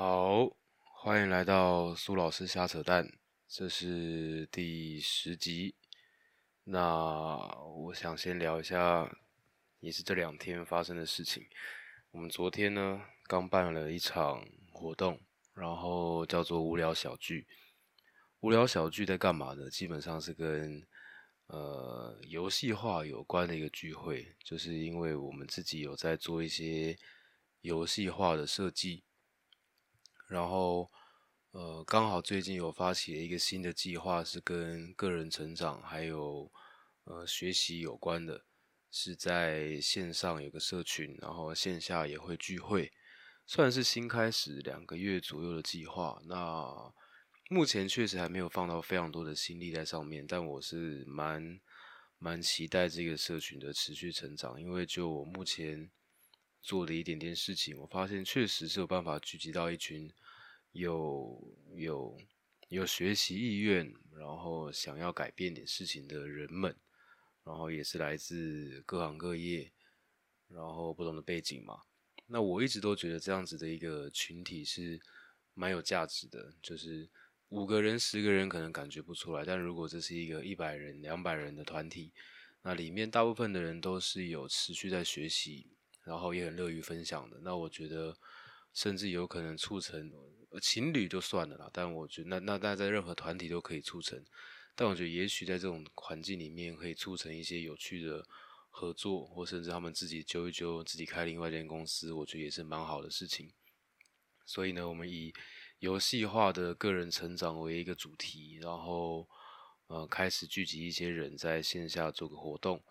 好，欢迎来到苏老师瞎扯淡，这是第十集。那我想先聊一下，也是这两天发生的事情。我们昨天呢，刚办了一场活动，然后叫做无聊小聚。无聊小聚在干嘛呢？基本上是跟呃游戏化有关的一个聚会，就是因为我们自己有在做一些游戏化的设计。然后，呃，刚好最近有发起了一个新的计划，是跟个人成长还有呃学习有关的，是在线上有个社群，然后线下也会聚会，算是新开始两个月左右的计划。那目前确实还没有放到非常多的心力在上面，但我是蛮蛮期待这个社群的持续成长，因为就我目前。做的一点点事情，我发现确实是有办法聚集到一群有有有学习意愿，然后想要改变点事情的人们，然后也是来自各行各业，然后不同的背景嘛。那我一直都觉得这样子的一个群体是蛮有价值的，就是五个人、十个人可能感觉不出来，但如果这是一个一百人、两百人的团体，那里面大部分的人都是有持续在学习。然后也很乐于分享的，那我觉得甚至有可能促成情侣就算了啦。但我觉得那那那在任何团体都可以促成，但我觉得也许在这种环境里面可以促成一些有趣的合作，或甚至他们自己揪一揪，自己开另外一间公司，我觉得也是蛮好的事情。所以呢，我们以游戏化的个人成长为一个主题，然后呃开始聚集一些人在线下做个活动。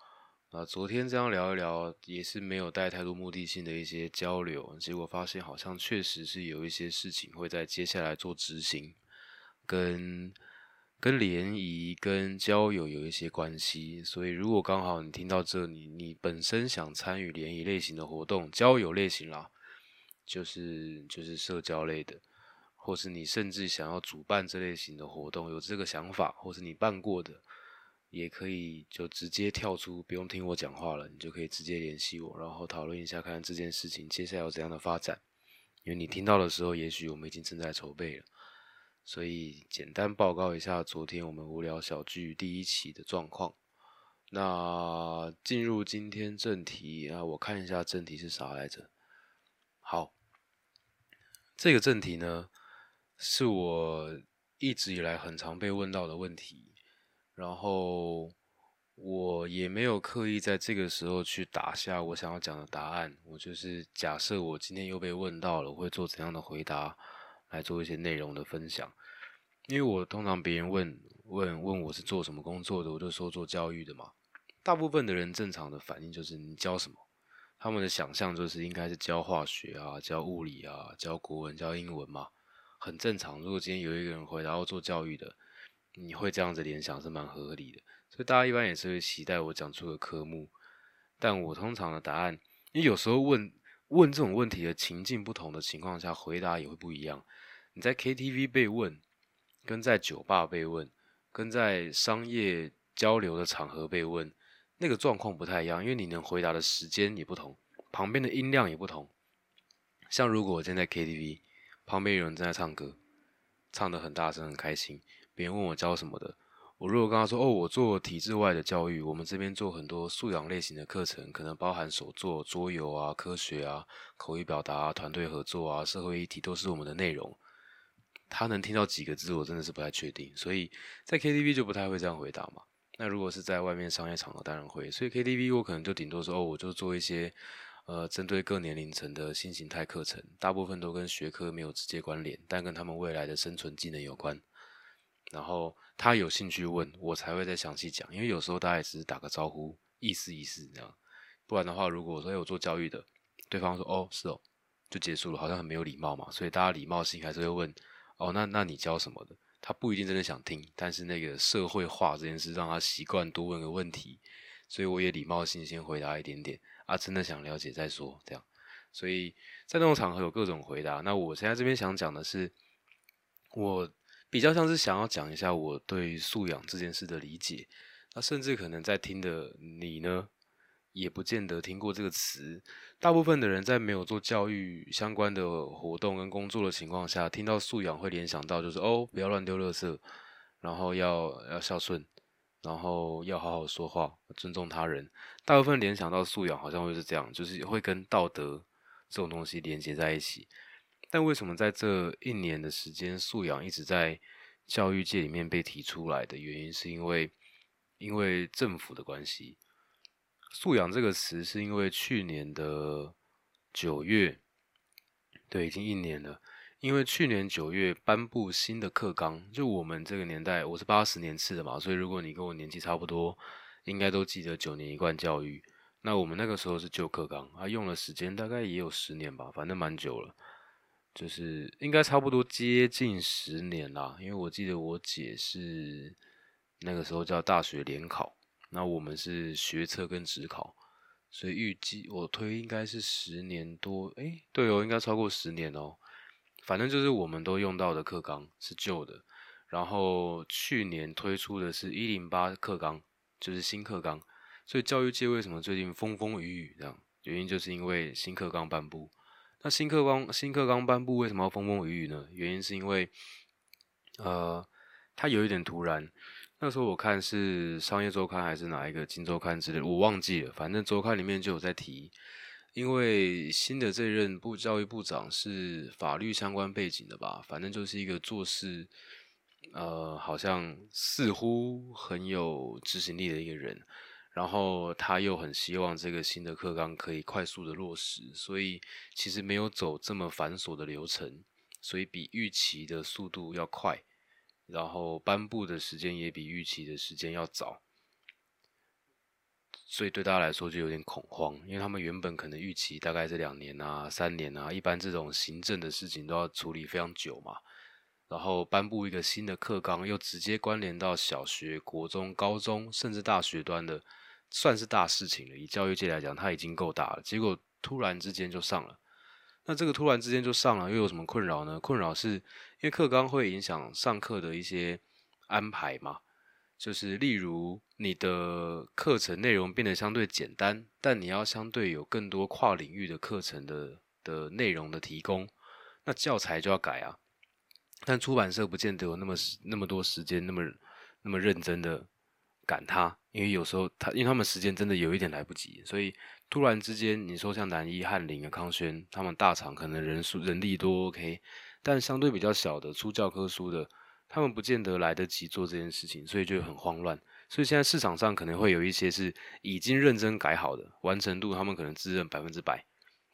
啊，昨天这样聊一聊，也是没有带太多目的性的一些交流，结果发现好像确实是有一些事情会在接下来做执行，跟跟联谊、跟交友有一些关系。所以如果刚好你听到这里，你本身想参与联谊类型的活动、交友类型啦，就是就是社交类的，或是你甚至想要主办这类型的活动，有这个想法，或是你办过的。也可以就直接跳出，不用听我讲话了，你就可以直接联系我，然后讨论一下，看看这件事情接下来有怎样的发展。因为你听到的时候，也许我们已经正在筹备了。所以简单报告一下昨天我们无聊小聚第一期的状况。那进入今天正题啊，我看一下正题是啥来着？好，这个正题呢，是我一直以来很常被问到的问题。然后我也没有刻意在这个时候去打下我想要讲的答案，我就是假设我今天又被问到了，我会做怎样的回答来做一些内容的分享。因为我通常别人问问问我是做什么工作的，我就说做教育的嘛。大部分的人正常的反应就是你教什么，他们的想象就是应该是教化学啊、教物理啊、教国文、教英文嘛，很正常。如果今天有一个人回答要做教育的。你会这样子联想是蛮合理的，所以大家一般也是会期待我讲出个科目，但我通常的答案，因为有时候问问这种问题的情境不同的情况下，回答也会不一样。你在 KTV 被问，跟在酒吧被问，跟在商业交流的场合被问，那个状况不太一样，因为你能回答的时间也不同，旁边的音量也不同。像如果我现在 KTV，旁边有人正在唱歌，唱得很大声很开心。别人问我教什么的，我如果跟他说：“哦，我做体制外的教育，我们这边做很多素养类型的课程，可能包含手作、桌游啊、科学啊、口语表达啊、团队合作啊、社会议题，都是我们的内容。”他能听到几个字，我真的是不太确定。所以在 KTV 就不太会这样回答嘛。那如果是在外面商业场合，当然会。所以 KTV 我可能就顶多说：“哦，我就做一些呃针对各年龄层的新形态课程，大部分都跟学科没有直接关联，但跟他们未来的生存技能有关。”然后他有兴趣问我才会再详细讲，因为有时候大家也只是打个招呼，意思意思这样。不然的话，如果我说有做教育的，对方说哦是哦，就结束了，好像很没有礼貌嘛。所以大家礼貌性还是会问哦，那那你教什么的？他不一定真的想听，但是那个社会化这件事让他习惯多问个问题，所以我也礼貌性先回答一点点啊，真的想了解再说这样。所以在那种场合有各种回答。那我现在这边想讲的是我。比较像是想要讲一下我对素养这件事的理解，那甚至可能在听的你呢，也不见得听过这个词。大部分的人在没有做教育相关的活动跟工作的情况下，听到素养会联想到就是哦，不要乱丢垃圾，然后要要孝顺，然后要好好说话，尊重他人。大部分联想到素养好像会是这样，就是会跟道德这种东西连接在一起。但为什么在这一年的时间，素养一直在教育界里面被提出来的原因，是因为因为政府的关系。素养这个词是因为去年的九月，对，已经一年了。因为去年九月颁布新的课纲，就我们这个年代，我是八十年次的嘛，所以如果你跟我年纪差不多，应该都记得九年一贯教育。那我们那个时候是旧课纲，它用了时间大概也有十年吧，反正蛮久了，就是应该差不多接近十年啦。因为我记得我姐是那个时候叫大学联考。那我们是学测跟职考，所以预计我推应该是十年多，哎，对哦，应该超过十年哦。反正就是我们都用到的课纲是旧的，然后去年推出的是一零八课纲，就是新课纲。所以教育界为什么最近风风雨雨这样？原因就是因为新课纲颁布。那新课纲新课纲颁布为什么要风风雨雨呢？原因是因为，呃，它有一点突然。那时候我看是商业周刊还是哪一个金周刊之类，我忘记了。反正周刊里面就有在提，因为新的这任部教育部长是法律相关背景的吧，反正就是一个做事，呃，好像似乎很有执行力的一个人。然后他又很希望这个新的课纲可以快速的落实，所以其实没有走这么繁琐的流程，所以比预期的速度要快。然后颁布的时间也比预期的时间要早，所以对大家来说就有点恐慌，因为他们原本可能预期大概是两年啊、三年啊，一般这种行政的事情都要处理非常久嘛。然后颁布一个新的课纲，又直接关联到小学、国中、高中，甚至大学端的，算是大事情了。以教育界来讲，它已经够大了。结果突然之间就上了。那这个突然之间就上了，又有什么困扰呢？困扰是因为课纲会影响上课的一些安排嘛，就是例如你的课程内容变得相对简单，但你要相对有更多跨领域的课程的的内容的提供，那教材就要改啊。但出版社不见得有那么那么多时间，那么那么认真的赶他，因为有时候他因为他们时间真的有一点来不及，所以。突然之间，你说像南一、翰林啊、康轩他们大厂可能人数人力多 OK，但相对比较小的出教科书的，他们不见得来得及做这件事情，所以就很慌乱。所以现在市场上可能会有一些是已经认真改好的，完成度他们可能自认百分之百，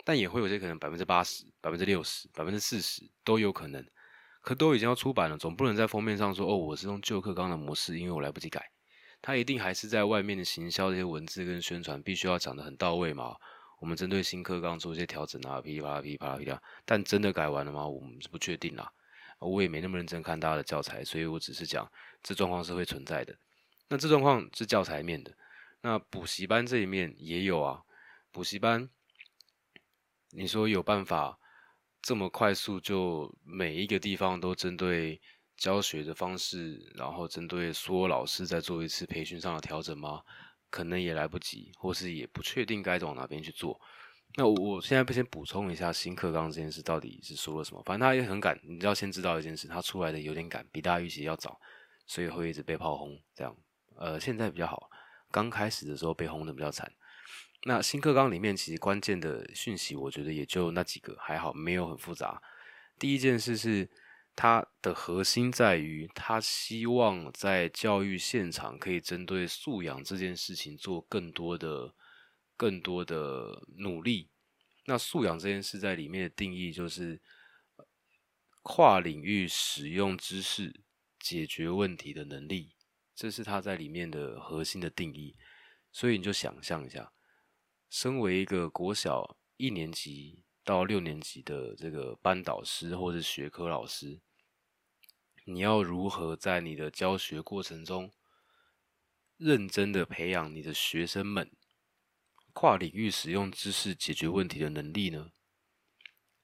但也会有些可能百分之八十、百分之六十、百分之四十都有可能。可都已经要出版了，总不能在封面上说哦，我是用旧课纲的模式，因为我来不及改。他一定还是在外面的行销这些文字跟宣传，必须要讲的很到位嘛。我们针对新课纲做一些调整啊，噼里啪啦噼里啪啦噼里啪啦。但真的改完了吗？我们是不确定啦。我也没那么认真看大家的教材，所以我只是讲这状况是会存在的。那这状况是教材面的，那补习班这一面也有啊。补习班，你说有办法这么快速就每一个地方都针对？教学的方式，然后针对所有老师再做一次培训上的调整吗？可能也来不及，或是也不确定该往哪边去做。那我我现在先补充一下新课纲这件事到底是说了什么。反正他也很赶，你要先知道一件事，他出来的有点赶，比大家预期要早，所以会一直被炮轰。这样，呃，现在比较好，刚开始的时候被轰的比较惨。那新课纲里面其实关键的讯息，我觉得也就那几个，还好没有很复杂。第一件事是。它的核心在于，他希望在教育现场可以针对素养这件事情做更多的、更多的努力。那素养这件事在里面的定义就是跨领域使用知识解决问题的能力，这是他在里面的核心的定义。所以你就想象一下，身为一个国小一年级。到六年级的这个班导师或者学科老师，你要如何在你的教学过程中认真的培养你的学生们跨领域使用知识解决问题的能力呢？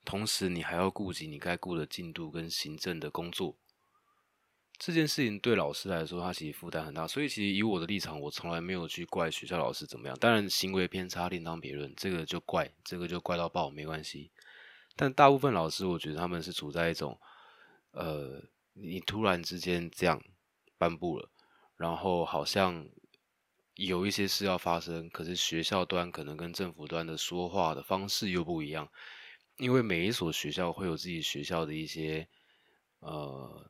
同时，你还要顾及你该顾的进度跟行政的工作，这件事情对老师来说，他其实负担很大。所以，其实以我的立场，我从来没有去怪学校老师怎么样。当然，行为偏差另当别论，这个就怪，这个就怪到爆，没关系。但大部分老师，我觉得他们是处在一种，呃，你突然之间这样颁布了，然后好像有一些事要发生，可是学校端可能跟政府端的说话的方式又不一样，因为每一所学校会有自己学校的一些，呃。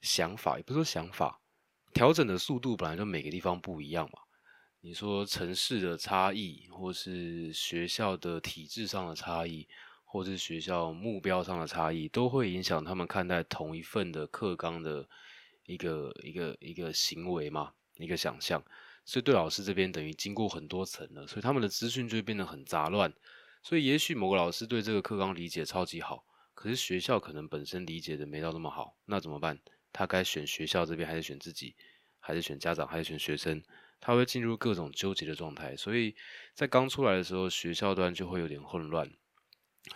想法也不是说想法，调整的速度本来就每个地方不一样嘛。你说城市的差异，或是学校的体制上的差异，或是学校目标上的差异，都会影响他们看待同一份的课纲的一个一个一个行为嘛，一个想象。所以对老师这边等于经过很多层了，所以他们的资讯就会变得很杂乱。所以也许某个老师对这个课纲理解超级好，可是学校可能本身理解的没到那么好，那怎么办？他该选学校这边，还是选自己，还是选家长，还是选学生？他会进入各种纠结的状态。所以在刚出来的时候，学校端就会有点混乱，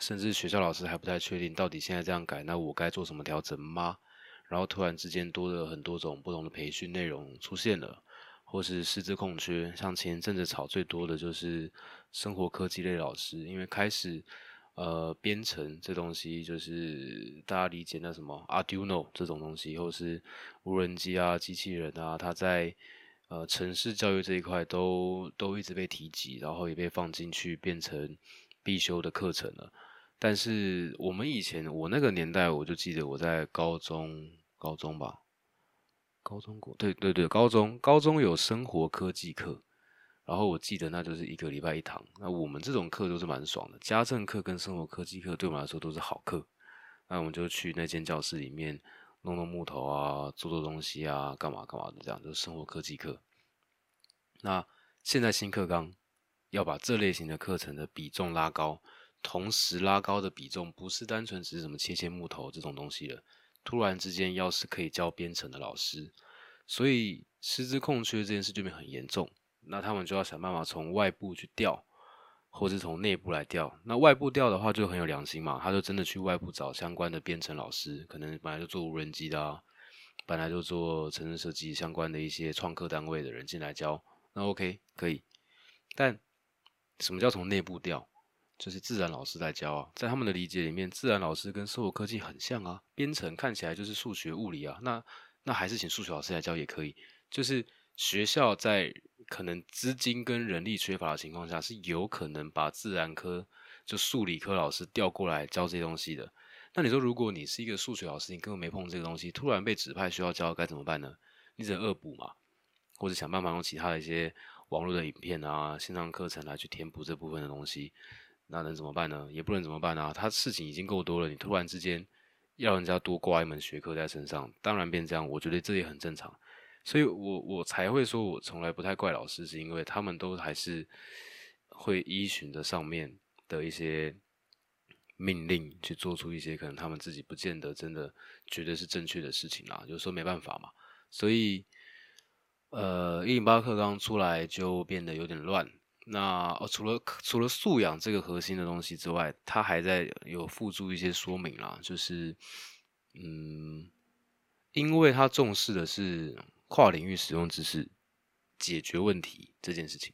甚至学校老师还不太确定到底现在这样改，那我该做什么调整吗？然后突然之间多了很多种不同的培训内容出现了，或是师资空缺。像前阵子炒最多的就是生活科技类老师，因为开始。呃，编程这东西就是大家理解那什么 Arduino 这种东西，或是无人机啊、机器人啊，它在呃城市教育这一块都都一直被提及，然后也被放进去变成必修的课程了。但是我们以前我那个年代，我就记得我在高中高中吧，高中过对对对，高中高中有生活科技课。然后我记得那就是一个礼拜一堂，那我们这种课都是蛮爽的，家政课跟生活科技课对我们来说都是好课。那我们就去那间教室里面弄弄木头啊，做做东西啊，干嘛干嘛的，这样就是生活科技课。那现在新课纲要把这类型的课程的比重拉高，同时拉高的比重不是单纯只是什么切切木头这种东西了，突然之间要是可以教编程的老师，所以师资空缺这件事就变很严重。那他们就要想办法从外部去调，或是从内部来调。那外部调的话就很有良心嘛，他就真的去外部找相关的编程老师，可能本来就做无人机的，啊，本来就做城市设计相关的一些创客单位的人进来教。那 OK 可以，但什么叫从内部调？就是自然老师来教啊，在他们的理解里面，自然老师跟生物科技很像啊，编程看起来就是数学物理啊，那那还是请数学老师来教也可以，就是学校在。可能资金跟人力缺乏的情况下，是有可能把自然科就数理科老师调过来教这些东西的。那你说，如果你是一个数学老师，你根本没碰这个东西，突然被指派需要教，该怎么办呢？你只能恶补嘛，或者想办法用其他的一些网络的影片啊、线上课程来去填补这部分的东西。那能怎么办呢？也不能怎么办啊。他事情已经够多了，你突然之间要人家多挂一门学科在身上，当然变这样，我觉得这也很正常。所以我我才会说，我从来不太怪老师，是因为他们都还是会依循着上面的一些命令去做出一些可能他们自己不见得真的觉得是正确的事情啦。有时候没办法嘛。所以，呃，一零八课刚出来就变得有点乱。那哦，除了除了素养这个核心的东西之外，它还在有附注一些说明啦，就是嗯，因为他重视的是。跨领域使用知识解决问题这件事情，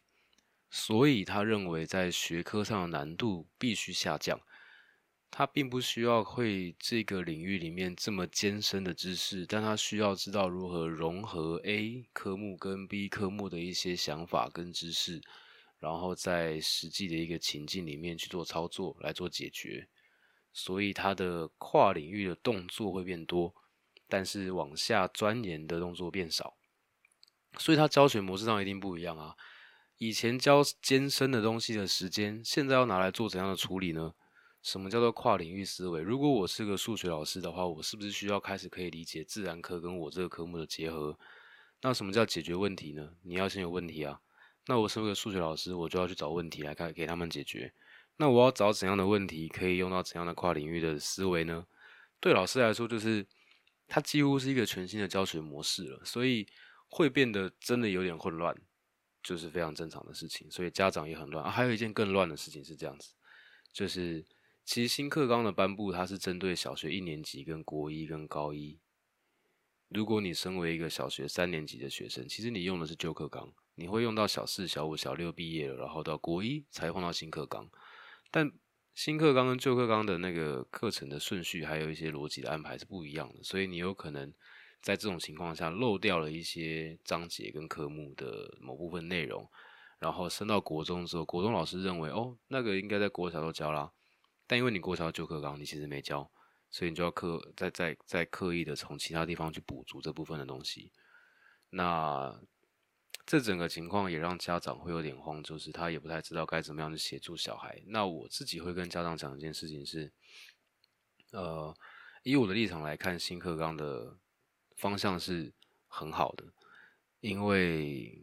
所以他认为在学科上的难度必须下降。他并不需要会这个领域里面这么艰深的知识，但他需要知道如何融合 A 科目跟 B 科目的一些想法跟知识，然后在实际的一个情境里面去做操作来做解决。所以他的跨领域的动作会变多。但是往下钻研的动作变少，所以他教学模式上一定不一样啊。以前教艰深的东西的时间，现在要拿来做怎样的处理呢？什么叫做跨领域思维？如果我是个数学老师的话，我是不是需要开始可以理解自然科跟我这个科目的结合？那什么叫解决问题呢？你要先有问题啊。那我身为数学老师，我就要去找问题来看，给他们解决。那我要找怎样的问题可以用到怎样的跨领域的思维呢？对老师来说，就是。它几乎是一个全新的教学模式了，所以会变得真的有点混乱，就是非常正常的事情。所以家长也很乱啊。还有一件更乱的事情是这样子，就是其实新课纲的颁布，它是针对小学一年级、跟国一、跟高一如果你身为一个小学三年级的学生，其实你用的是旧课纲，你会用到小四、小五、小六毕业了，然后到国一才碰到新课纲。但新课纲跟旧课纲的那个课程的顺序，还有一些逻辑的安排是不一样的，所以你有可能在这种情况下漏掉了一些章节跟科目的某部分内容。然后升到国中之后，国中老师认为，哦，那个应该在国小都教啦，但因为你国小旧课纲，你其实没教。所以你就要刻再再再刻意的从其他地方去补足这部分的东西，那这整个情况也让家长会有点慌，就是他也不太知道该怎么样去协助小孩。那我自己会跟家长讲一件事情是，呃，以我的立场来看，新课纲的方向是很好的，因为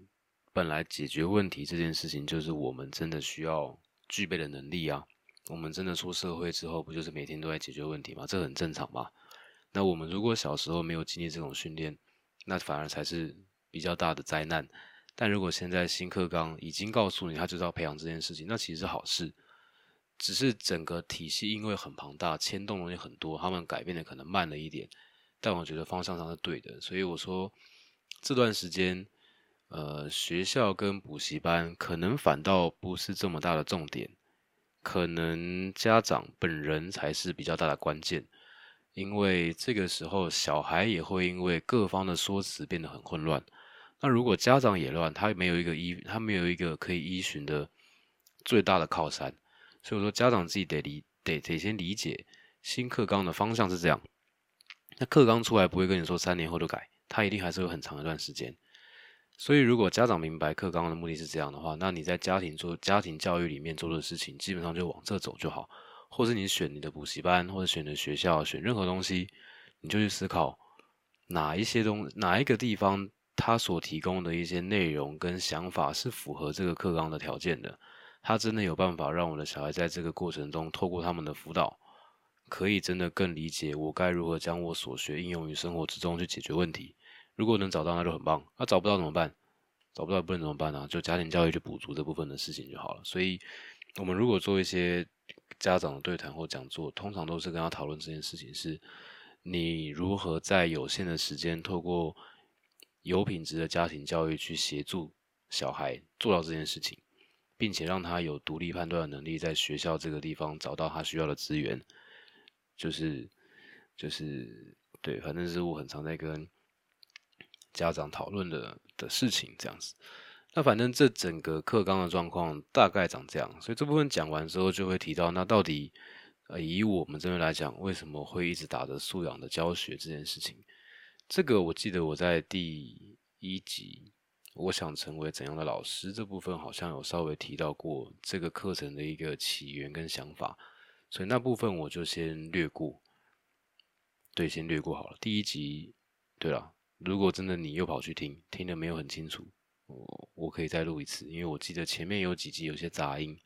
本来解决问题这件事情就是我们真的需要具备的能力啊。我们真的出社会之后，不就是每天都在解决问题吗？这很正常嘛。那我们如果小时候没有经历这种训练，那反而才是比较大的灾难。但如果现在新课纲已经告诉你，他就是要培养这件事情，那其实是好事。只是整个体系因为很庞大，牵动东西很多，他们改变的可能慢了一点。但我觉得方向上是对的，所以我说这段时间，呃，学校跟补习班可能反倒不是这么大的重点。可能家长本人才是比较大的关键，因为这个时候小孩也会因为各方的说辞变得很混乱。那如果家长也乱，他没有一个依，他没有一个可以依循的最大的靠山。所以说，家长自己得理，得得先理解新课纲的方向是这样。那课纲出来不会跟你说三年后就改，他一定还是有很长一段时间。所以，如果家长明白课纲的目的是这样的话，那你在家庭做家庭教育里面做的事情，基本上就往这走就好。或者你选你的补习班，或者选的学校，选任何东西，你就去思考哪一些东哪一个地方，他所提供的一些内容跟想法是符合这个课纲的条件的。他真的有办法让我的小孩在这个过程中，透过他们的辅导，可以真的更理解我该如何将我所学应用于生活之中去解决问题。如果能找到，那就很棒。那找不到怎么办？找不到不能怎么办呢？就家庭教育去补足这部分的事情就好了。所以，我们如果做一些家长的对谈或讲座，通常都是跟他讨论这件事情：是你如何在有限的时间，透过有品质的家庭教育去协助小孩做到这件事情，并且让他有独立判断的能力，在学校这个地方找到他需要的资源。就是，就是对，反正是我很常在跟。家长讨论的的事情这样子，那反正这整个课纲的状况大概长这样，所以这部分讲完之后就会提到，那到底呃以我们这边来讲，为什么会一直打着素养的教学这件事情？这个我记得我在第一集，我想成为怎样的老师这部分好像有稍微提到过这个课程的一个起源跟想法，所以那部分我就先略过，对，先略过好了。第一集，对了。如果真的你又跑去听，听得没有很清楚，我我可以再录一次，因为我记得前面有几集有些杂音，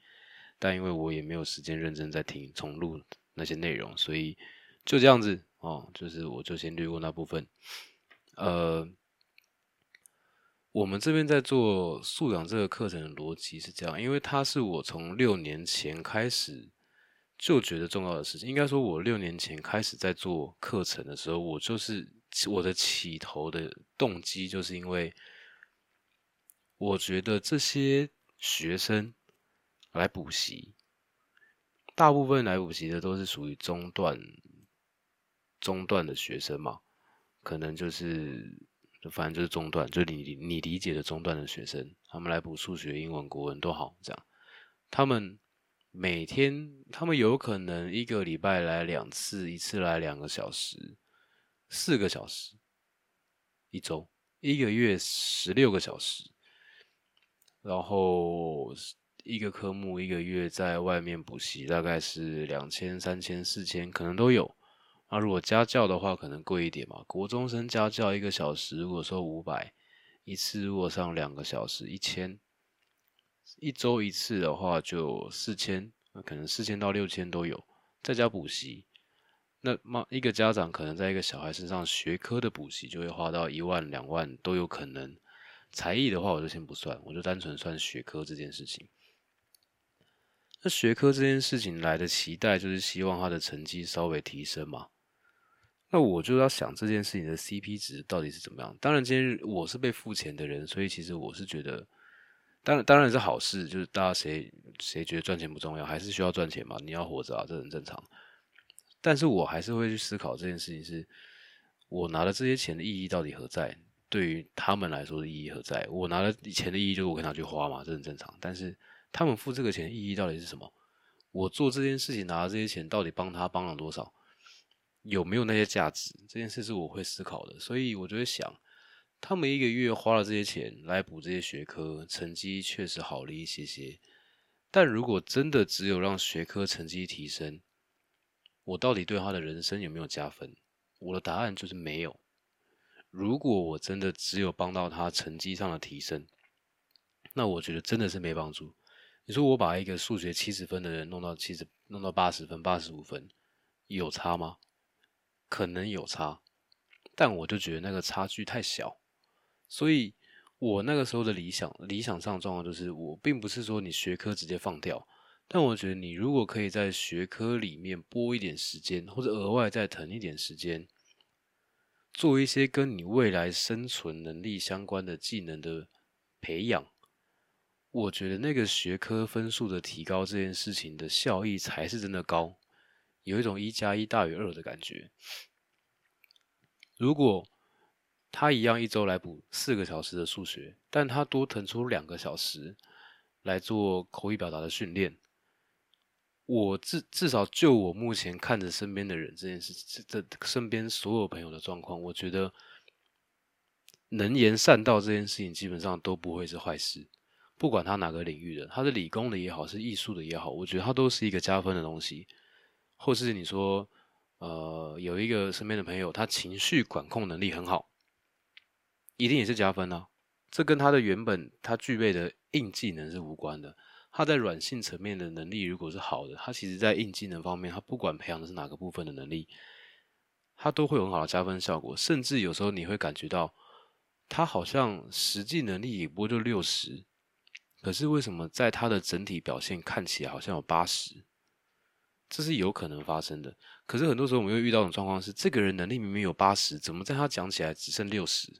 但因为我也没有时间认真在听重录那些内容，所以就这样子哦，就是我就先略过那部分。呃，我们这边在做素养这个课程的逻辑是这样，因为它是我从六年前开始就觉得重要的事情，应该说，我六年前开始在做课程的时候，我就是。我的起头的动机，就是因为我觉得这些学生来补习，大部分来补习的都是属于中段、中段的学生嘛，可能就是，反正就是中段，就你你理解的中段的学生，他们来补数学、英文、国文都好，这样，他们每天，他们有可能一个礼拜来两次，一次来两个小时。四个小时一周，一个月十六个小时，然后一个科目一个月在外面补习大概是两千、三千、四千，可能都有。那如果家教的话，可能贵一点嘛。国中生家教一个小时，如果说五百，一次如果上两个小时一千，一周一次的话就四千，那可能四千到六千都有，在家补习。那么一个家长可能在一个小孩身上学科的补习就会花到一万两万都有可能，才艺的话我就先不算，我就单纯算学科这件事情。那学科这件事情来的期待就是希望他的成绩稍微提升嘛。那我就要想这件事情的 CP 值到底是怎么样。当然，今天我是被付钱的人，所以其实我是觉得，当然当然是好事，就是大家谁谁觉得赚钱不重要，还是需要赚钱嘛，你要活着啊，这很正常。但是我还是会去思考这件事情是。我拿了这些钱的意义到底何在？对于他们来说的意义何在？我拿了钱的意义就是我可以拿去花嘛，这很正常。但是他们付这个钱的意义到底是什么？我做这件事情拿了这些钱，到底帮他帮了多少？有没有那些价值？这件事是我会思考的。所以我就会想，他们一个月花了这些钱来补这些学科，成绩确实好了一些些。但如果真的只有让学科成绩提升，我到底对他的人生有没有加分？我的答案就是没有。如果我真的只有帮到他成绩上的提升，那我觉得真的是没帮助。你说我把一个数学七十分的人弄到七十，弄到八十分、八十五分，有差吗？可能有差，但我就觉得那个差距太小。所以，我那个时候的理想，理想上状况就是，我并不是说你学科直接放掉。但我觉得，你如果可以在学科里面拨一点时间，或者额外再腾一点时间，做一些跟你未来生存能力相关的技能的培养，我觉得那个学科分数的提高这件事情的效益才是真的高，有一种一加一大于二的感觉。如果他一样一周来补四个小时的数学，但他多腾出两个小时来做口语表达的训练。我至至少就我目前看着身边的人这件事，这身边所有朋友的状况，我觉得能言善道这件事情基本上都不会是坏事。不管他哪个领域的，他是理工的也好，是艺术的也好，我觉得他都是一个加分的东西。或是你说，呃，有一个身边的朋友，他情绪管控能力很好，一定也是加分啊。这跟他的原本他具备的硬技能是无关的。他在软性层面的能力如果是好的，他其实在硬技能方面，他不管培养的是哪个部分的能力，他都会有很好的加分效果。甚至有时候你会感觉到，他好像实际能力也不过就六十，可是为什么在他的整体表现看起来好像有八十？这是有可能发生的。可是很多时候我们又遇到一种状况是，这个人能力明明有八十，怎么在他讲起来只剩六十？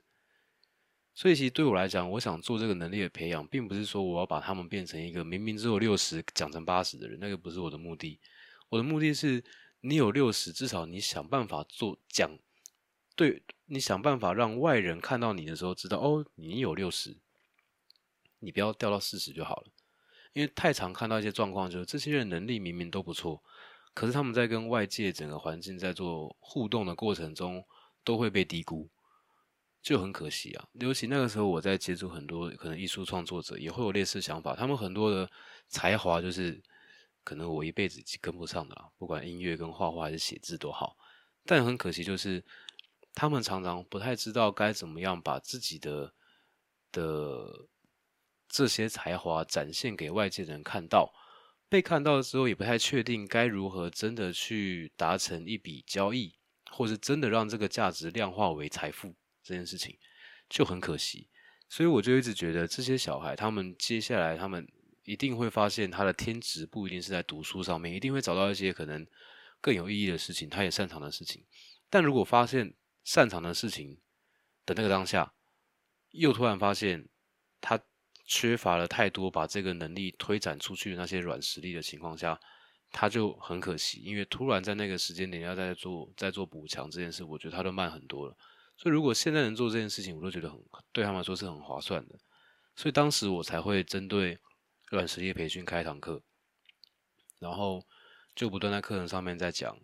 所以其实对我来讲，我想做这个能力的培养，并不是说我要把他们变成一个明明只有六十讲成八十的人，那个不是我的目的。我的目的是，你有六十，至少你想办法做讲，对你想办法让外人看到你的时候，知道哦，你有六十，你不要掉到四十就好了。因为太常看到一些状况，就是这些人能力明明都不错，可是他们在跟外界整个环境在做互动的过程中，都会被低估。就很可惜啊，尤其那个时候我在接触很多可能艺术创作者，也会有类似想法。他们很多的才华就是可能我一辈子跟不上的啦，不管音乐跟画画还是写字都好。但很可惜就是他们常常不太知道该怎么样把自己的的这些才华展现给外界人看到，被看到的时候也不太确定该如何真的去达成一笔交易，或是真的让这个价值量化为财富。这件事情就很可惜，所以我就一直觉得这些小孩，他们接下来他们一定会发现他的天职不一定是在读书上面，一定会找到一些可能更有意义的事情，他也擅长的事情。但如果发现擅长的事情的那个当下，又突然发现他缺乏了太多把这个能力推展出去的那些软实力的情况下，他就很可惜，因为突然在那个时间点要再做再做补强这件事，我觉得他都慢很多了。所以，如果现在能做这件事情，我都觉得很对他们来说是很划算的。所以当时我才会针对软实力培训开一堂课，然后就不断在课程上面在讲，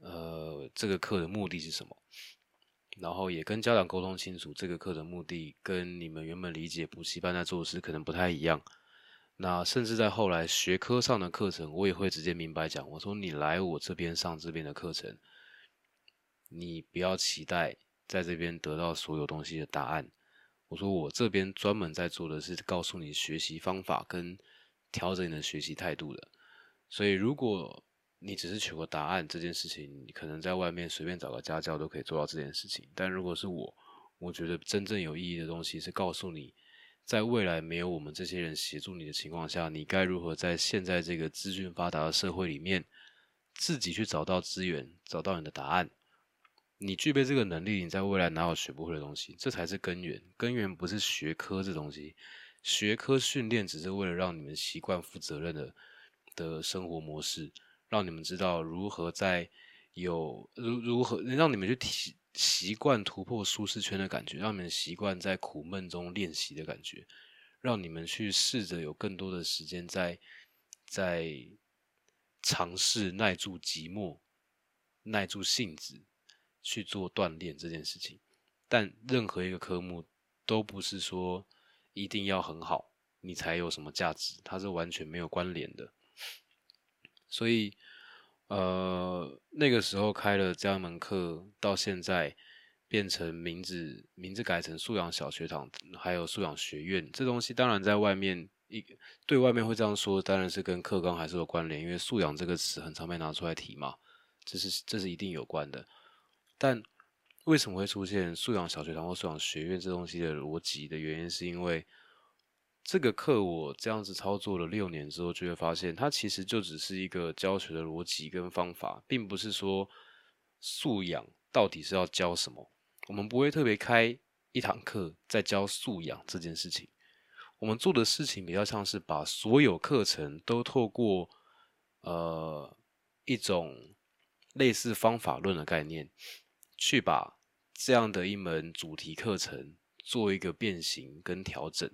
呃，这个课的目的是什么，然后也跟家长沟通清楚，这个课的目的跟你们原本理解补习班在做的事可能不太一样。那甚至在后来学科上的课程，我也会直接明白讲，我说你来我这边上这边的课程。你不要期待在这边得到所有东西的答案。我说我这边专门在做的是告诉你学习方法跟调整你的学习态度的。所以如果你只是求个答案这件事情，你可能在外面随便找个家教都可以做到这件事情。但如果是我，我觉得真正有意义的东西是告诉你，在未来没有我们这些人协助你的情况下，你该如何在现在这个资讯发达的社会里面，自己去找到资源，找到你的答案。你具备这个能力，你在未来哪有学不会的东西？这才是根源。根源不是学科这东西，学科训练只是为了让你们习惯负责任的的生活模式，让你们知道如何在有如如何让你们去体习惯突破舒适圈的感觉，让你们习惯在苦闷中练习的感觉，让你们去试着有更多的时间在在尝试耐住寂寞、耐住性子去做锻炼这件事情。但任何一个科目都不是说一定要很好，你才有什么价值，它是完全没有关联的。所以。呃，那个时候开了这样一门课，到现在变成名字名字改成素养小学堂，还有素养学院，这东西当然在外面一对外面会这样说，当然是跟课纲还是有关联，因为素养这个词很常被拿出来提嘛，这是这是一定有关的。但为什么会出现素养小学堂或素养学院这东西的逻辑的原因，是因为。这个课我这样子操作了六年之后，就会发现它其实就只是一个教学的逻辑跟方法，并不是说素养到底是要教什么。我们不会特别开一堂课在教素养这件事情。我们做的事情比较像是把所有课程都透过呃一种类似方法论的概念，去把这样的一门主题课程做一个变形跟调整。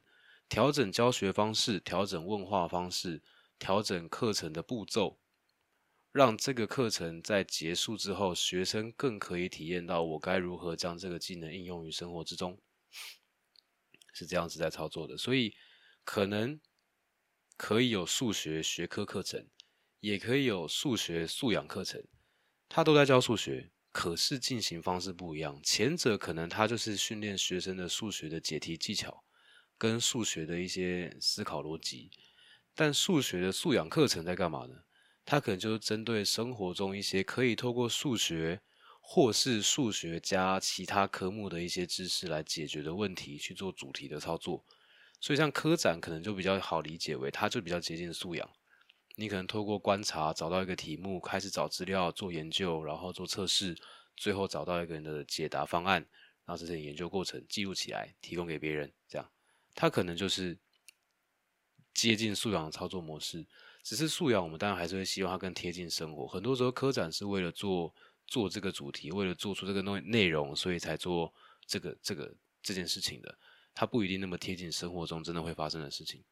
调整教学方式，调整问话方式，调整课程的步骤，让这个课程在结束之后，学生更可以体验到我该如何将这个技能应用于生活之中，是这样子在操作的。所以，可能可以有数学学科课程，也可以有数学素养课程，他都在教数学，可是进行方式不一样。前者可能他就是训练学生的数学的解题技巧。跟数学的一些思考逻辑，但数学的素养课程在干嘛呢？它可能就是针对生活中一些可以透过数学或是数学加其他科目的一些知识来解决的问题去做主题的操作。所以像科展可能就比较好理解为，它就比较接近素养。你可能透过观察找到一个题目，开始找资料做研究，然后做测试，最后找到一个人的解答方案，然后这些研究过程记录起来，提供给别人，这样。它可能就是接近素养的操作模式，只是素养，我们当然还是会希望它更贴近生活。很多时候科展是为了做做这个主题，为了做出这个内内容，所以才做这个这个这件事情的。它不一定那么贴近生活中真的会发生的事情。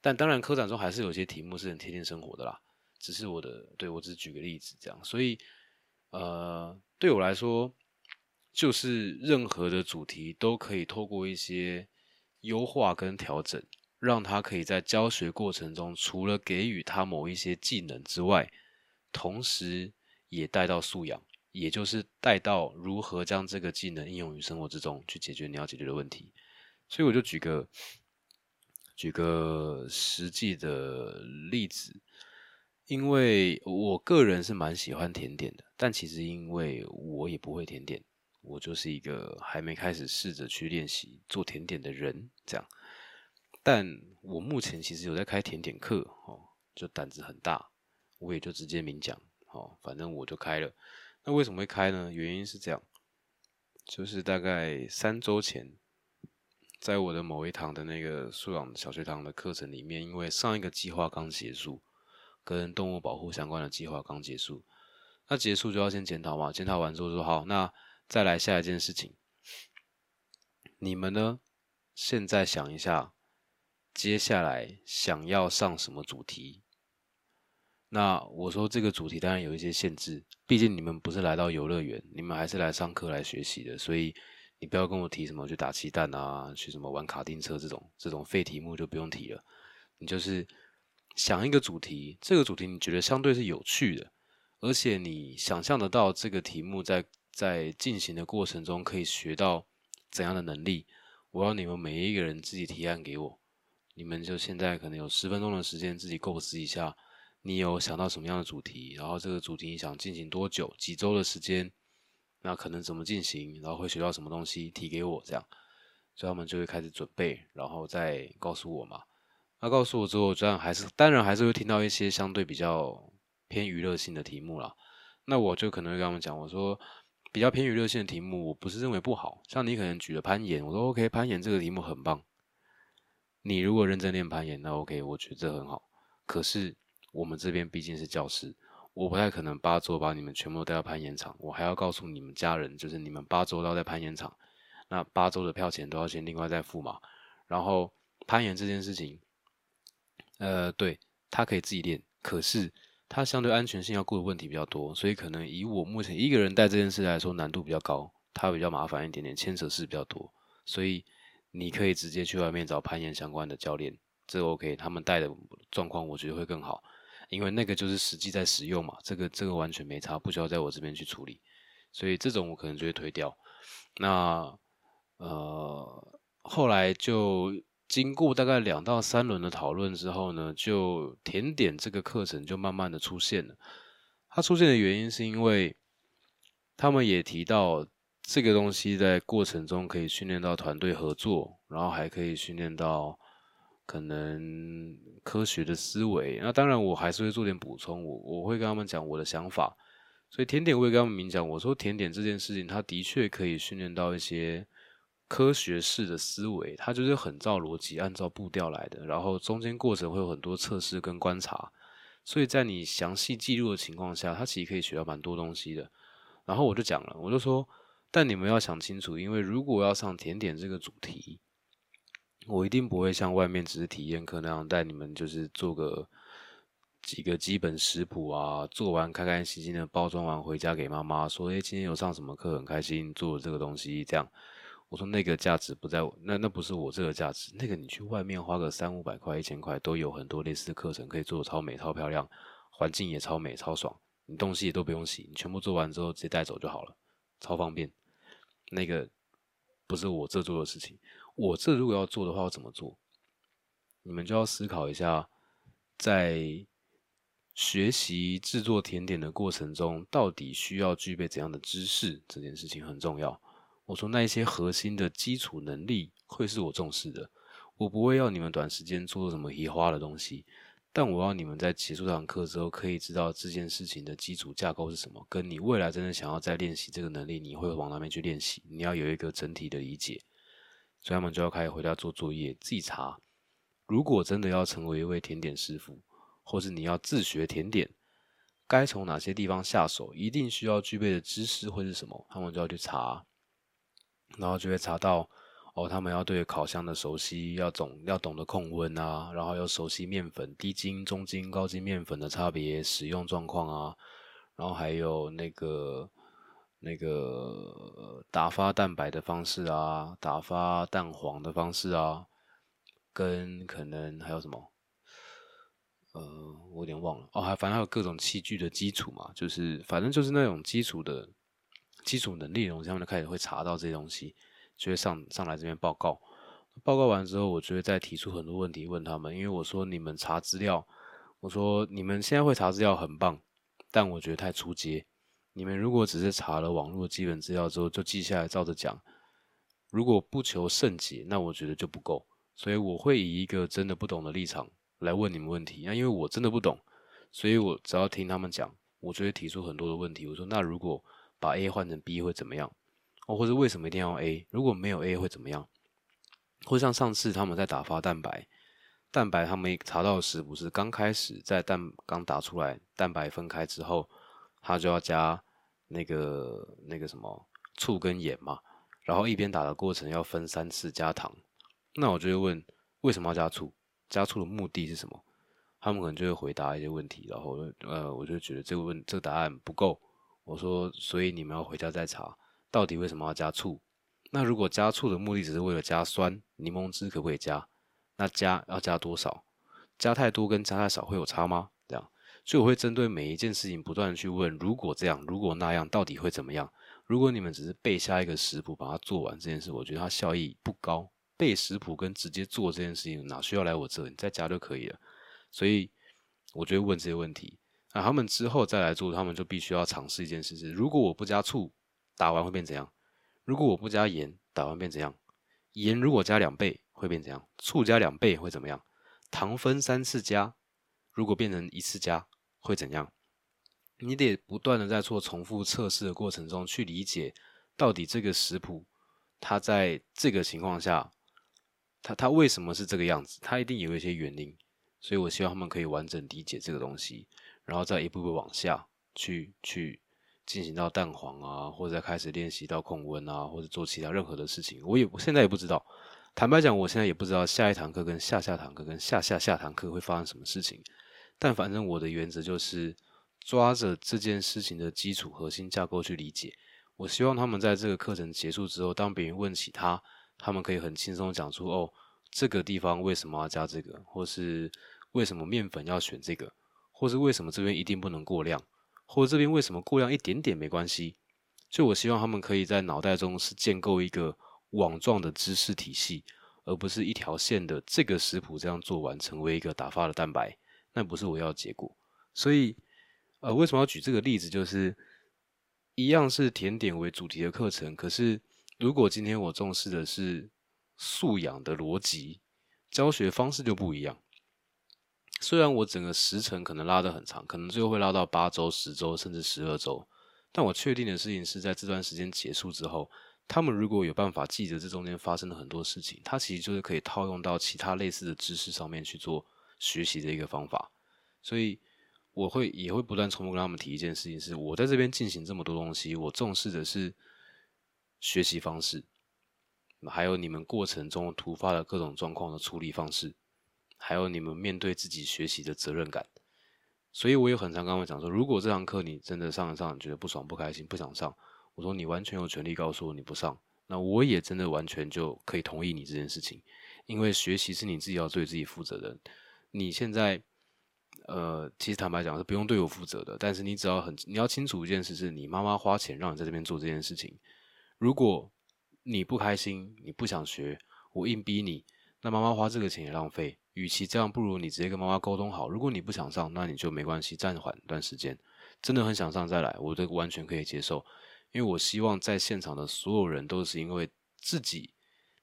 但当然，科展中还是有些题目是很贴近生活的啦。只是我的，对我只是举个例子这样。所以，呃，对我来说，就是任何的主题都可以透过一些。优化跟调整，让他可以在教学过程中，除了给予他某一些技能之外，同时也带到素养，也就是带到如何将这个技能应用于生活之中，去解决你要解决的问题。所以我就举个举个实际的例子，因为我个人是蛮喜欢甜点的，但其实因为我也不会甜点。我就是一个还没开始试着去练习做甜点的人，这样。但我目前其实有在开甜点课，哦，就胆子很大，我也就直接明讲，哦，反正我就开了。那为什么会开呢？原因是这样，就是大概三周前，在我的某一堂的那个素养小学堂的课程里面，因为上一个计划刚结束，跟动物保护相关的计划刚结束，那结束就要先检讨嘛，检讨完之后说好，那。再来下一件事情，你们呢？现在想一下，接下来想要上什么主题？那我说这个主题当然有一些限制，毕竟你们不是来到游乐园，你们还是来上课来学习的，所以你不要跟我提什么去打气弹啊，去什么玩卡丁车这种这种废题目就不用提了。你就是想一个主题，这个主题你觉得相对是有趣的，而且你想象得到这个题目在。在进行的过程中，可以学到怎样的能力？我要你们每一个人自己提案给我。你们就现在可能有十分钟的时间，自己构思一下，你有想到什么样的主题？然后这个主题你想进行多久？几周的时间？那可能怎么进行？然后会学到什么东西？提给我这样，所以他们就会开始准备，然后再告诉我嘛。那告诉我之后，这样还是当然还是会听到一些相对比较偏娱乐性的题目啦。那我就可能会跟他们讲，我说。比较偏娱乐性的题目，我不是认为不好。像你可能举了攀岩，我说 OK，攀岩这个题目很棒。你如果认真练攀岩，那 OK，我觉得这很好。可是我们这边毕竟是教室，我不太可能八周把你们全部都带到攀岩场，我还要告诉你们家人，就是你们八周都要在攀岩场，那八周的票钱都要先另外再付嘛。然后攀岩这件事情，呃，对他可以自己练，可是他相对安全性要顾的问题比较多，所以可能以我目前一个人带这件事来说，难度比较高，它比较麻烦一点点，牵扯事比较多，所以。你可以直接去外面找攀岩相关的教练，这 OK，他们带的状况我觉得会更好，因为那个就是实际在使用嘛，这个这个完全没差，不需要在我这边去处理，所以这种我可能就会推掉。那呃，后来就经过大概两到三轮的讨论之后呢，就甜点这个课程就慢慢的出现了。它出现的原因是因为他们也提到。这个东西在过程中可以训练到团队合作，然后还可以训练到可能科学的思维。那当然，我还是会做点补充，我我会跟他们讲我的想法。所以甜点我也跟他们明讲，我说甜点这件事情，它的确可以训练到一些科学式的思维，它就是很照逻辑、按照步调来的。然后中间过程会有很多测试跟观察，所以在你详细记录的情况下，它其实可以学到蛮多东西的。然后我就讲了，我就说。但你们要想清楚，因为如果要上甜点这个主题，我一定不会像外面只是体验课那样带你们，就是做个几个基本食谱啊，做完开开心心的包装完回家给妈妈说：“哎，今天有上什么课，很开心，做这个东西。”这样，我说那个价值不在我，那那不是我这个价值，那个你去外面花个三五百块、一千块，都有很多类似的课程可以做超美、超漂亮，环境也超美、超爽，你东西也都不用洗，你全部做完之后直接带走就好了，超方便。那个不是我这做的事情，我这如果要做的话，我怎么做？你们就要思考一下，在学习制作甜点的过程中，到底需要具备怎样的知识？这件事情很重要。我说那一些核心的基础能力会是我重视的，我不会要你们短时间做什么移花的东西。但我要你们在结束这堂课之后，可以知道这件事情的基础架构是什么，跟你未来真的想要再练习这个能力，你会往哪边去练习？你要有一个整体的理解，所以他们就要开始回家做作业，自己查。如果真的要成为一位甜点师傅，或是你要自学甜点，该从哪些地方下手？一定需要具备的知识会是什么？他们就要去查，然后就会查到。哦，他们要对烤箱的熟悉，要懂要懂得控温啊，然后要熟悉面粉低筋、中筋、高筋面粉的差别、使用状况啊，然后还有那个那个打发蛋白的方式啊，打发蛋黄的方式啊，跟可能还有什么？呃，我有点忘了哦，还反正还有各种器具的基础嘛，就是反正就是那种基础的基础能力的东西，他们就开始会查到这些东西。就会上上来这边报告，报告完之后，我就会再提出很多问题问他们。因为我说你们查资料，我说你们现在会查资料很棒，但我觉得太出街。你们如果只是查了网络基本资料之后就记下来照着讲，如果不求甚解，那我觉得就不够。所以我会以一个真的不懂的立场来问你们问题。那因为我真的不懂，所以我只要听他们讲，我就会提出很多的问题。我说那如果把 A 换成 B 会怎么样？哦，或者为什么一定要 A？如果没有 A 会怎么样？或像上次他们在打发蛋白，蛋白他们查到的食谱是刚开始在蛋刚打出来，蛋白分开之后，他就要加那个那个什么醋跟盐嘛，然后一边打的过程要分三次加糖。那我就会问，为什么要加醋？加醋的目的是什么？他们可能就会回答一些问题，然后呃，我就觉得这个问这个答案不够。我说，所以你们要回家再查。到底为什么要加醋？那如果加醋的目的只是为了加酸，柠檬汁可不可以加？那加要加多少？加太多跟加太少会有差吗？这样，所以我会针对每一件事情不断的去问：如果这样，如果那样，到底会怎么样？如果你们只是背下一个食谱把它做完这件事，我觉得它效益不高。背食谱跟直接做这件事情，哪需要来我这？你在家就可以了。所以，我就会问这些问题。那他们之后再来做，他们就必须要尝试一件事：是如果我不加醋。打完会变怎样？如果我不加盐，打完变怎样？盐如果加两倍会变怎样？醋加两倍会怎么样？糖分三次加，如果变成一次加会怎样？你得不断的在做重复测试的过程中去理解，到底这个食谱它在这个情况下，它它为什么是这个样子？它一定有一些原因。所以我希望他们可以完整理解这个东西，然后再一步步往下去去进行到蛋黄啊，或者再开始练习到控温啊，或者做其他任何的事情。我也我现在也不知道，坦白讲，我现在也不知道下一堂课跟下下堂课跟下下下堂课会发生什么事情。但反正我的原则就是抓着这件事情的基础核心架构去理解。我希望他们在这个课程结束之后，当别人问起他，他们可以很轻松讲出哦，这个地方为什么要加这个，或是。为什么面粉要选这个，或是为什么这边一定不能过量，或者这边为什么过量一点点没关系？就我希望他们可以在脑袋中是建构一个网状的知识体系，而不是一条线的这个食谱这样做完成为一个打发的蛋白，那不是我要的结果。所以，呃，为什么要举这个例子？就是一样是甜点为主题的课程，可是如果今天我重视的是素养的逻辑，教学方式就不一样。虽然我整个时程可能拉得很长，可能最后会拉到八周、十周甚至十二周，但我确定的事情是在这段时间结束之后，他们如果有办法记得这中间发生了很多事情，它其实就是可以套用到其他类似的知识上面去做学习的一个方法。所以我会也会不断重复跟他们提一件事情：是我在这边进行这么多东西，我重视的是学习方式，还有你们过程中突发的各种状况的处理方式。还有你们面对自己学习的责任感，所以我也很常跟他们讲说，如果这堂课你真的上一上觉得不爽、不开心、不想上，我说你完全有权利告诉我你不上，那我也真的完全就可以同意你这件事情，因为学习是你自己要对自己负责的。你现在，呃，其实坦白讲是不用对我负责的，但是你只要很你要清楚一件事，是你妈妈花钱让你在这边做这件事情，如果你不开心，你不想学，我硬逼你，那妈妈花这个钱也浪费。与其这样，不如你直接跟妈妈沟通好。如果你不想上，那你就没关系，暂缓一段时间。真的很想上再来，我这个完全可以接受。因为我希望在现场的所有人都是因为自己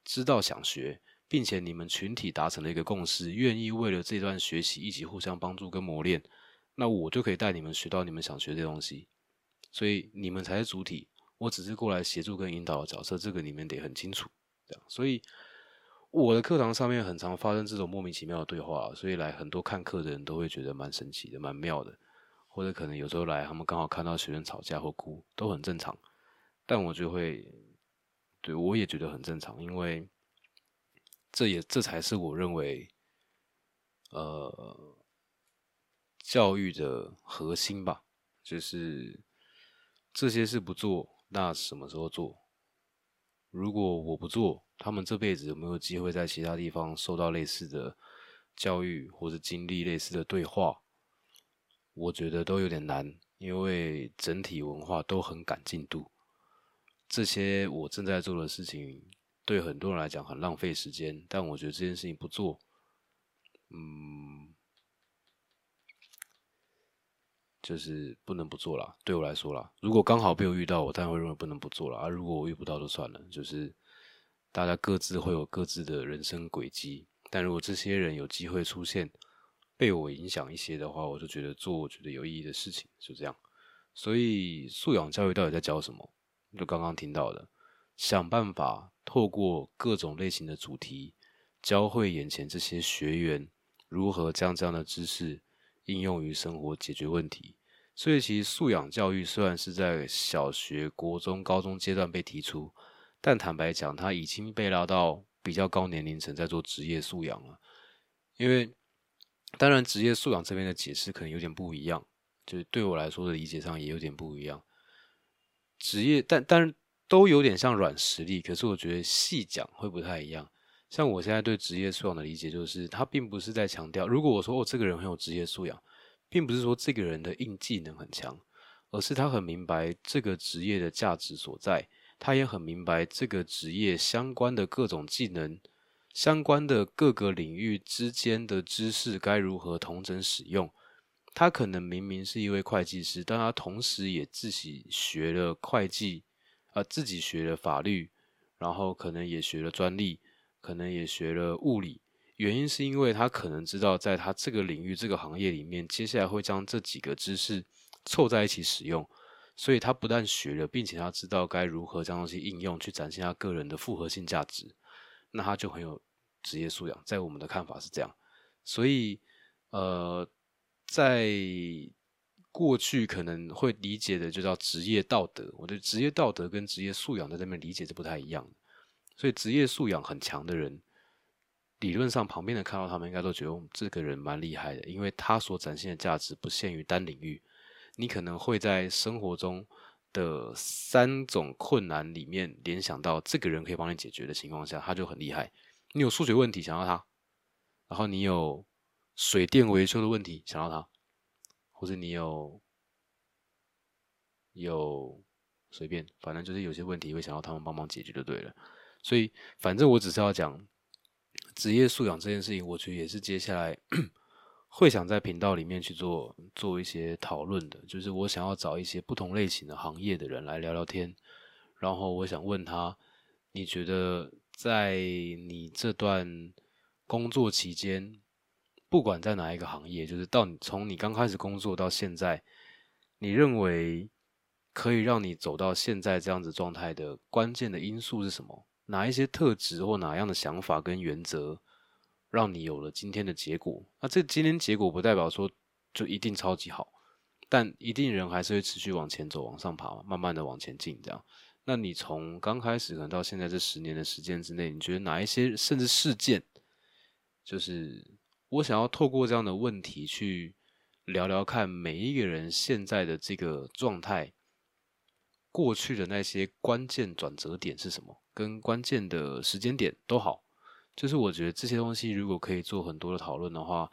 知道想学，并且你们群体达成了一个共识，愿意为了这段学习一起互相帮助跟磨练，那我就可以带你们学到你们想学的东西。所以你们才是主体，我只是过来协助跟引导的角色，这个你们得很清楚。这样，所以。我的课堂上面很常发生这种莫名其妙的对话，所以来很多看课的人都会觉得蛮神奇的、蛮妙的，或者可能有时候来他们刚好看到学生吵架或哭，都很正常。但我就会，对我也觉得很正常，因为这也这才是我认为，呃，教育的核心吧，就是这些事不做，那什么时候做？如果我不做，他们这辈子有没有机会在其他地方受到类似的教育，或者经历类似的对话？我觉得都有点难，因为整体文化都很赶进度。这些我正在做的事情，对很多人来讲很浪费时间，但我觉得这件事情不做，嗯。就是不能不做了，对我来说啦。如果刚好被我遇到，我当然会认为不能不做了啊。如果我遇不到就算了，就是大家各自会有各自的人生轨迹。但如果这些人有机会出现，被我影响一些的话，我就觉得做我觉得有意义的事情，就这样。所以素养教育到底在教什么？就刚刚听到的，想办法透过各种类型的主题，教会眼前这些学员如何将这样的知识。应用于生活解决问题，所以其实素养教育虽然是在小学、国中、高中阶段被提出，但坦白讲，它已经被拉到比较高年龄层在做职业素养了。因为当然职业素养这边的解释可能有点不一样，就是对我来说的理解上也有点不一样。职业，但但是都有点像软实力，可是我觉得细讲会不太一样。像我现在对职业素养的理解，就是他并不是在强调，如果我说哦，这个人很有职业素养，并不是说这个人的硬技能很强，而是他很明白这个职业的价值所在，他也很明白这个职业相关的各种技能、相关的各个领域之间的知识该如何同整使用。他可能明明是一位会计师，但他同时也自己学了会计，啊，自己学了法律，然后可能也学了专利。可能也学了物理，原因是因为他可能知道，在他这个领域、这个行业里面，接下来会将这几个知识凑在一起使用，所以他不但学了，并且他知道该如何将东西应用，去展现他个人的复合性价值，那他就很有职业素养。在我们的看法是这样，所以呃，在过去可能会理解的就叫职业道德，我的职业道德跟职业素养在这边理解是不太一样的。所以职业素养很强的人，理论上旁边的看到他们应该都觉得这个人蛮厉害的，因为他所展现的价值不限于单领域。你可能会在生活中的三种困难里面联想到这个人可以帮你解决的情况下，他就很厉害。你有数学问题想要他，然后你有水电维修的问题想要他，或者你有有随便，反正就是有些问题会想要他们帮忙解决就对了。所以，反正我只是要讲职业素养这件事情，我觉得也是接下来 会想在频道里面去做做一些讨论的。就是我想要找一些不同类型的行业的人来聊聊天，然后我想问他：你觉得在你这段工作期间，不管在哪一个行业，就是到你从你刚开始工作到现在，你认为可以让你走到现在这样子状态的关键的因素是什么？哪一些特质或哪样的想法跟原则，让你有了今天的结果？那这今天结果不代表说就一定超级好，但一定人还是会持续往前走，往上爬，慢慢的往前进。这样，那你从刚开始可能到现在这十年的时间之内，你觉得哪一些甚至事件，就是我想要透过这样的问题去聊聊看，每一个人现在的这个状态，过去的那些关键转折点是什么？跟关键的时间点都好，就是我觉得这些东西如果可以做很多的讨论的话，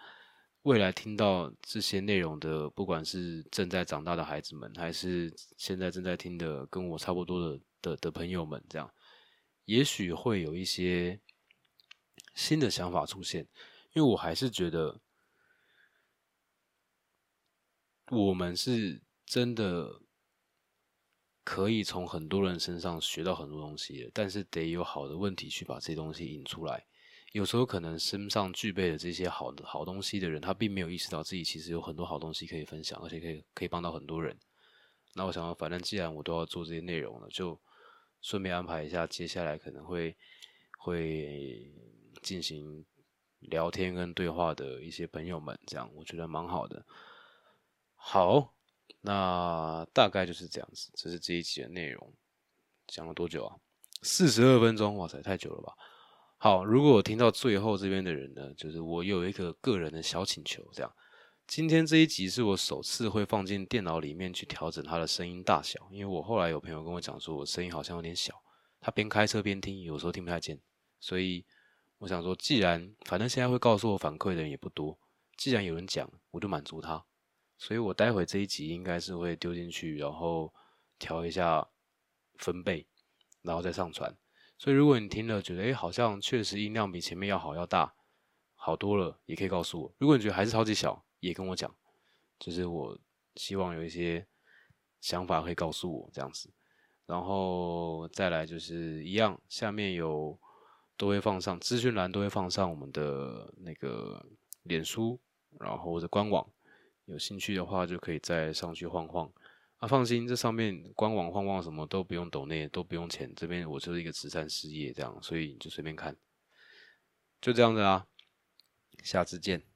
未来听到这些内容的，不管是正在长大的孩子们，还是现在正在听的跟我差不多的的的朋友们，这样也许会有一些新的想法出现，因为我还是觉得我们是真的。可以从很多人身上学到很多东西，但是得有好的问题去把这些东西引出来。有时候可能身上具备了这些好的好东西的人，他并没有意识到自己其实有很多好东西可以分享，而且可以可以帮到很多人。那我想，反正既然我都要做这些内容了，就顺便安排一下接下来可能会会进行聊天跟对话的一些朋友们，这样我觉得蛮好的。好。那大概就是这样子，这是这一集的内容。讲了多久啊？四十二分钟，哇塞，太久了吧？好，如果我听到最后这边的人呢，就是我有一个个人的小请求，这样，今天这一集是我首次会放进电脑里面去调整它的声音大小，因为我后来有朋友跟我讲说，我声音好像有点小，他边开车边听，有时候听不太见，所以我想说，既然反正现在会告诉我反馈的人也不多，既然有人讲，我就满足他。所以我待会这一集应该是会丢进去，然后调一下分贝，然后再上传。所以如果你听了觉得，哎，好像确实音量比前面要好要大好多了，也可以告诉我。如果你觉得还是超级小，也跟我讲，就是我希望有一些想法可以告诉我这样子。然后再来就是一样，下面有都会放上资讯栏，都会放上我们的那个脸书，然后或者官网。有兴趣的话，就可以再上去晃晃。啊，放心，这上面官网晃晃什么都不用抖内，都不用钱。这边我就是一个慈善事业，这样，所以你就随便看，就这样子啊。下次见。